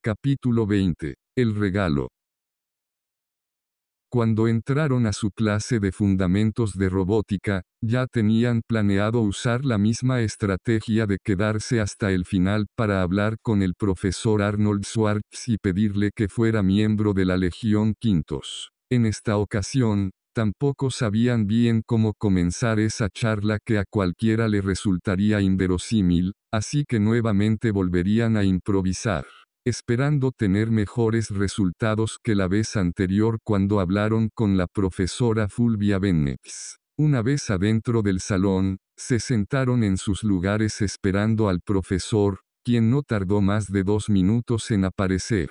Capítulo 20. El regalo. Cuando entraron a su clase de fundamentos de robótica, ya tenían planeado usar la misma estrategia de quedarse hasta el final para hablar con el profesor Arnold Schwartz y pedirle que fuera miembro de la Legión Quintos. En esta ocasión, tampoco sabían bien cómo comenzar esa charla que a cualquiera le resultaría inverosímil, así que nuevamente volverían a improvisar esperando tener mejores resultados que la vez anterior cuando hablaron con la profesora Fulvia Bennex. Una vez adentro del salón, se sentaron en sus lugares esperando al profesor, quien no tardó más de dos minutos en aparecer.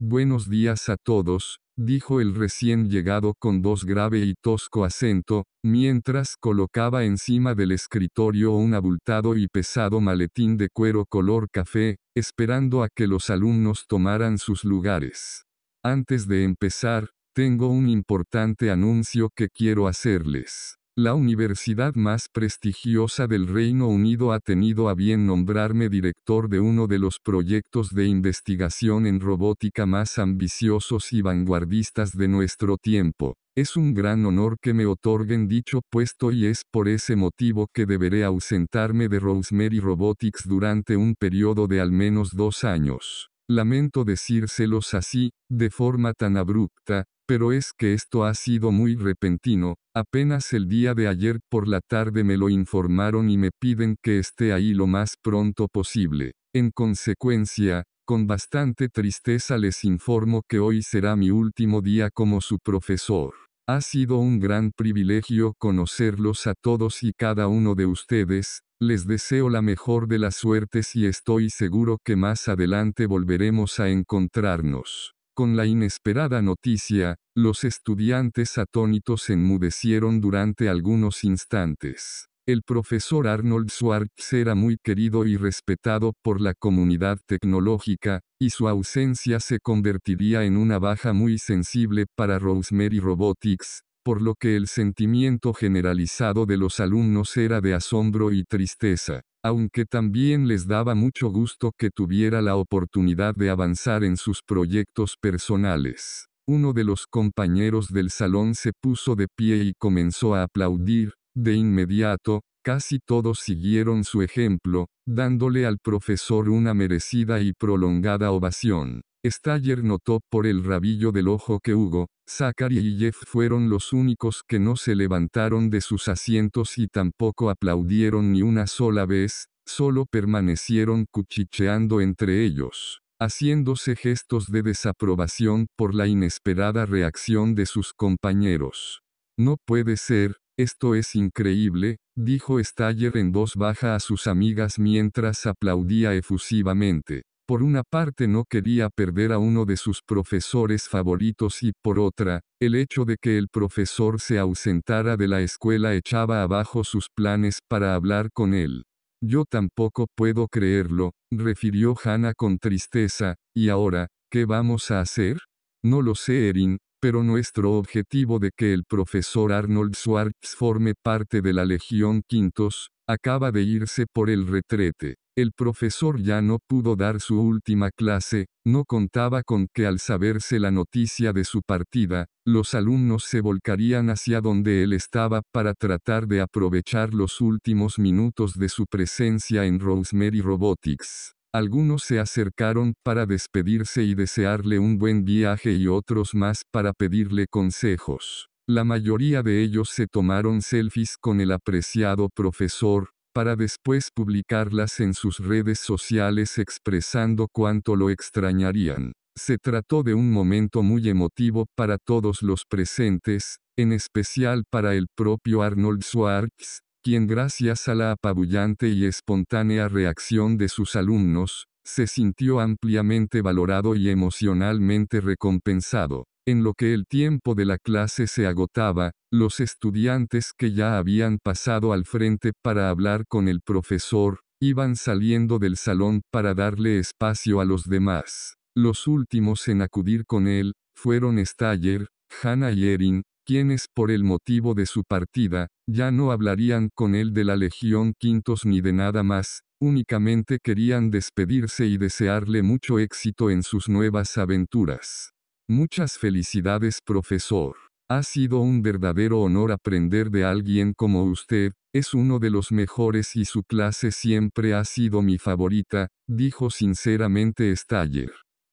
Buenos días a todos, dijo el recién llegado con voz grave y tosco acento, mientras colocaba encima del escritorio un abultado y pesado maletín de cuero color café, esperando a que los alumnos tomaran sus lugares. Antes de empezar, tengo un importante anuncio que quiero hacerles. La universidad más prestigiosa del Reino Unido ha tenido a bien nombrarme director de uno de los proyectos de investigación en robótica más ambiciosos y vanguardistas de nuestro tiempo. Es un gran honor que me otorguen dicho puesto y es por ese motivo que deberé ausentarme de Rosemary Robotics durante un periodo de al menos dos años. Lamento decírselos así, de forma tan abrupta, pero es que esto ha sido muy repentino, apenas el día de ayer por la tarde me lo informaron y me piden que esté ahí lo más pronto posible. En consecuencia, con bastante tristeza les informo que hoy será mi último día como su profesor. Ha sido un gran privilegio conocerlos a todos y cada uno de ustedes, les deseo la mejor de las suertes y estoy seguro que más adelante volveremos a encontrarnos. Con la inesperada noticia, los estudiantes atónitos enmudecieron durante algunos instantes. El profesor Arnold Schwartz era muy querido y respetado por la comunidad tecnológica, y su ausencia se convertiría en una baja muy sensible para Rosemary Robotics, por lo que el sentimiento generalizado de los alumnos era de asombro y tristeza aunque también les daba mucho gusto que tuviera la oportunidad de avanzar en sus proyectos personales. Uno de los compañeros del salón se puso de pie y comenzó a aplaudir, de inmediato, casi todos siguieron su ejemplo, dándole al profesor una merecida y prolongada ovación. Staller notó por el rabillo del ojo que Hugo, Zachary y Jeff fueron los únicos que no se levantaron de sus asientos y tampoco aplaudieron ni una sola vez, solo permanecieron cuchicheando entre ellos, haciéndose gestos de desaprobación por la inesperada reacción de sus compañeros. No puede ser, esto es increíble, dijo Staller en voz baja a sus amigas mientras aplaudía efusivamente. Por una parte no quería perder a uno de sus profesores favoritos y por otra, el hecho de que el profesor se ausentara de la escuela echaba abajo sus planes para hablar con él. Yo tampoco puedo creerlo, refirió Hannah con tristeza, y ahora, ¿qué vamos a hacer? No lo sé, Erin, pero nuestro objetivo de que el profesor Arnold Schwartz forme parte de la Legión Quintos, acaba de irse por el retrete. El profesor ya no pudo dar su última clase, no contaba con que al saberse la noticia de su partida, los alumnos se volcarían hacia donde él estaba para tratar de aprovechar los últimos minutos de su presencia en Rosemary Robotics. Algunos se acercaron para despedirse y desearle un buen viaje y otros más para pedirle consejos. La mayoría de ellos se tomaron selfies con el apreciado profesor, para después publicarlas en sus redes sociales expresando cuánto lo extrañarían. Se trató de un momento muy emotivo para todos los presentes, en especial para el propio Arnold Schwartz, quien gracias a la apabullante y espontánea reacción de sus alumnos, se sintió ampliamente valorado y emocionalmente recompensado. En lo que el tiempo de la clase se agotaba, los estudiantes que ya habían pasado al frente para hablar con el profesor, iban saliendo del salón para darle espacio a los demás. Los últimos en acudir con él, fueron Staller, Hannah y Erin, quienes por el motivo de su partida, ya no hablarían con él de la Legión Quintos ni de nada más, únicamente querían despedirse y desearle mucho éxito en sus nuevas aventuras. Muchas felicidades profesor. Ha sido un verdadero honor aprender de alguien como usted, es uno de los mejores y su clase siempre ha sido mi favorita, dijo sinceramente Staller.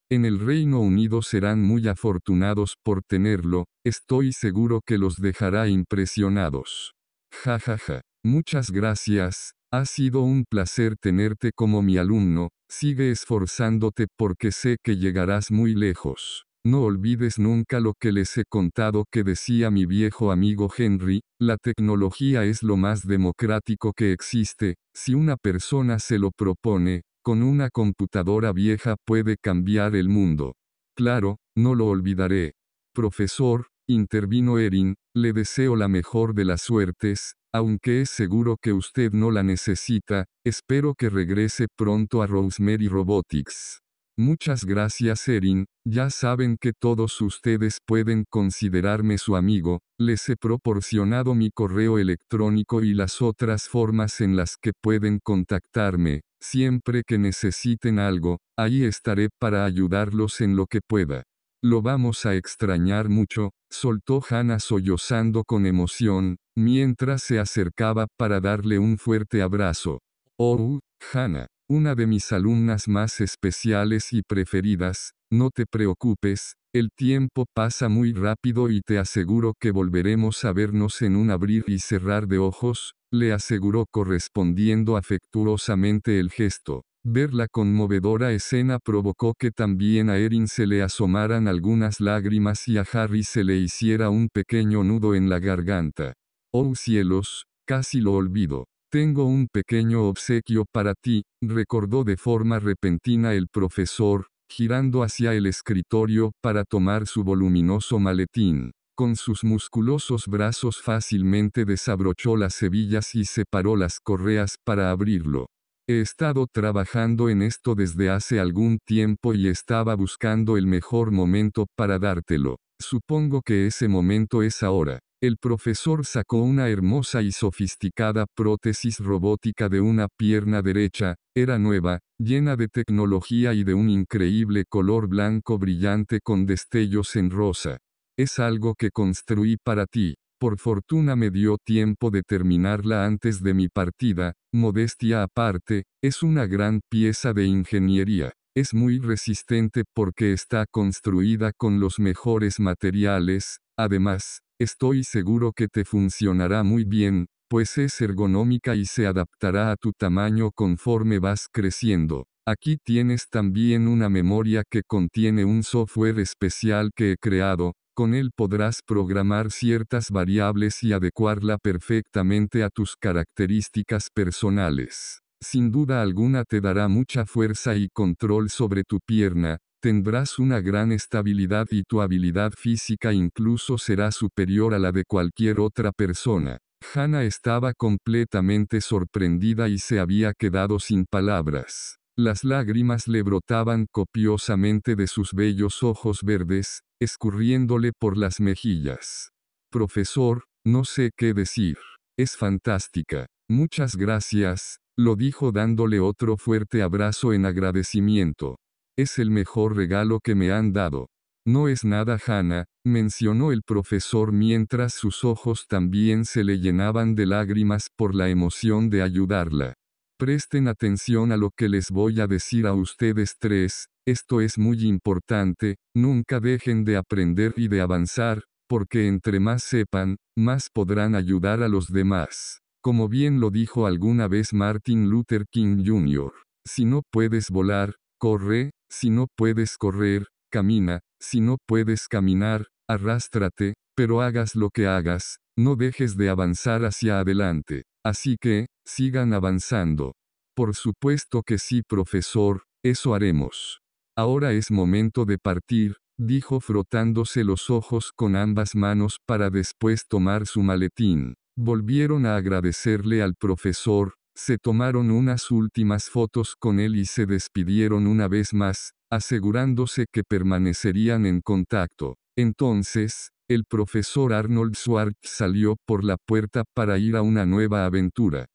En el Reino Unido serán muy afortunados por tenerlo, estoy seguro que los dejará impresionados. Ja ja ja. Muchas gracias, ha sido un placer tenerte como mi alumno, sigue esforzándote porque sé que llegarás muy lejos. No olvides nunca lo que les he contado que decía mi viejo amigo Henry, la tecnología es lo más democrático que existe, si una persona se lo propone, con una computadora vieja puede cambiar el mundo. Claro, no lo olvidaré. Profesor, intervino Erin, le deseo la mejor de las suertes, aunque es seguro que usted no la necesita, espero que regrese pronto a Rosemary Robotics. Muchas gracias Erin, ya saben que todos ustedes pueden considerarme su amigo, les he proporcionado mi correo electrónico y las otras formas en las que pueden contactarme, siempre que necesiten algo, ahí estaré para ayudarlos en lo que pueda. Lo vamos a extrañar mucho, soltó Hannah sollozando con emoción, mientras se acercaba para darle un fuerte abrazo. Oh, Hannah. Una de mis alumnas más especiales y preferidas, no te preocupes, el tiempo pasa muy rápido y te aseguro que volveremos a vernos en un abrir y cerrar de ojos, le aseguró correspondiendo afectuosamente el gesto. Ver la conmovedora escena provocó que también a Erin se le asomaran algunas lágrimas y a Harry se le hiciera un pequeño nudo en la garganta. Oh cielos, casi lo olvido. Tengo un pequeño obsequio para ti, recordó de forma repentina el profesor, girando hacia el escritorio para tomar su voluminoso maletín. Con sus musculosos brazos fácilmente desabrochó las hebillas y separó las correas para abrirlo. He estado trabajando en esto desde hace algún tiempo y estaba buscando el mejor momento para dártelo. Supongo que ese momento es ahora. El profesor sacó una hermosa y sofisticada prótesis robótica de una pierna derecha, era nueva, llena de tecnología y de un increíble color blanco brillante con destellos en rosa. Es algo que construí para ti. Por fortuna me dio tiempo de terminarla antes de mi partida, modestia aparte, es una gran pieza de ingeniería. Es muy resistente porque está construida con los mejores materiales, además, Estoy seguro que te funcionará muy bien, pues es ergonómica y se adaptará a tu tamaño conforme vas creciendo. Aquí tienes también una memoria que contiene un software especial que he creado, con él podrás programar ciertas variables y adecuarla perfectamente a tus características personales. Sin duda alguna te dará mucha fuerza y control sobre tu pierna, Tendrás una gran estabilidad y tu habilidad física incluso será superior a la de cualquier otra persona. Hannah estaba completamente sorprendida y se había quedado sin palabras. Las lágrimas le brotaban copiosamente de sus bellos ojos verdes, escurriéndole por las mejillas. Profesor, no sé qué decir. Es fantástica. Muchas gracias, lo dijo dándole otro fuerte abrazo en agradecimiento. Es el mejor regalo que me han dado. No es nada Hannah, mencionó el profesor mientras sus ojos también se le llenaban de lágrimas por la emoción de ayudarla. Presten atención a lo que les voy a decir a ustedes tres, esto es muy importante, nunca dejen de aprender y de avanzar, porque entre más sepan, más podrán ayudar a los demás. Como bien lo dijo alguna vez Martin Luther King Jr., si no puedes volar, corre, si no puedes correr, camina, si no puedes caminar, arrástrate, pero hagas lo que hagas, no dejes de avanzar hacia adelante. Así que, sigan avanzando. Por supuesto que sí, profesor, eso haremos. Ahora es momento de partir, dijo frotándose los ojos con ambas manos para después tomar su maletín. Volvieron a agradecerle al profesor, se tomaron unas últimas fotos con él y se despidieron una vez más, asegurándose que permanecerían en contacto. Entonces, El profesor Arnold Schwartz salió por la puerta para ir a una nueva aventura.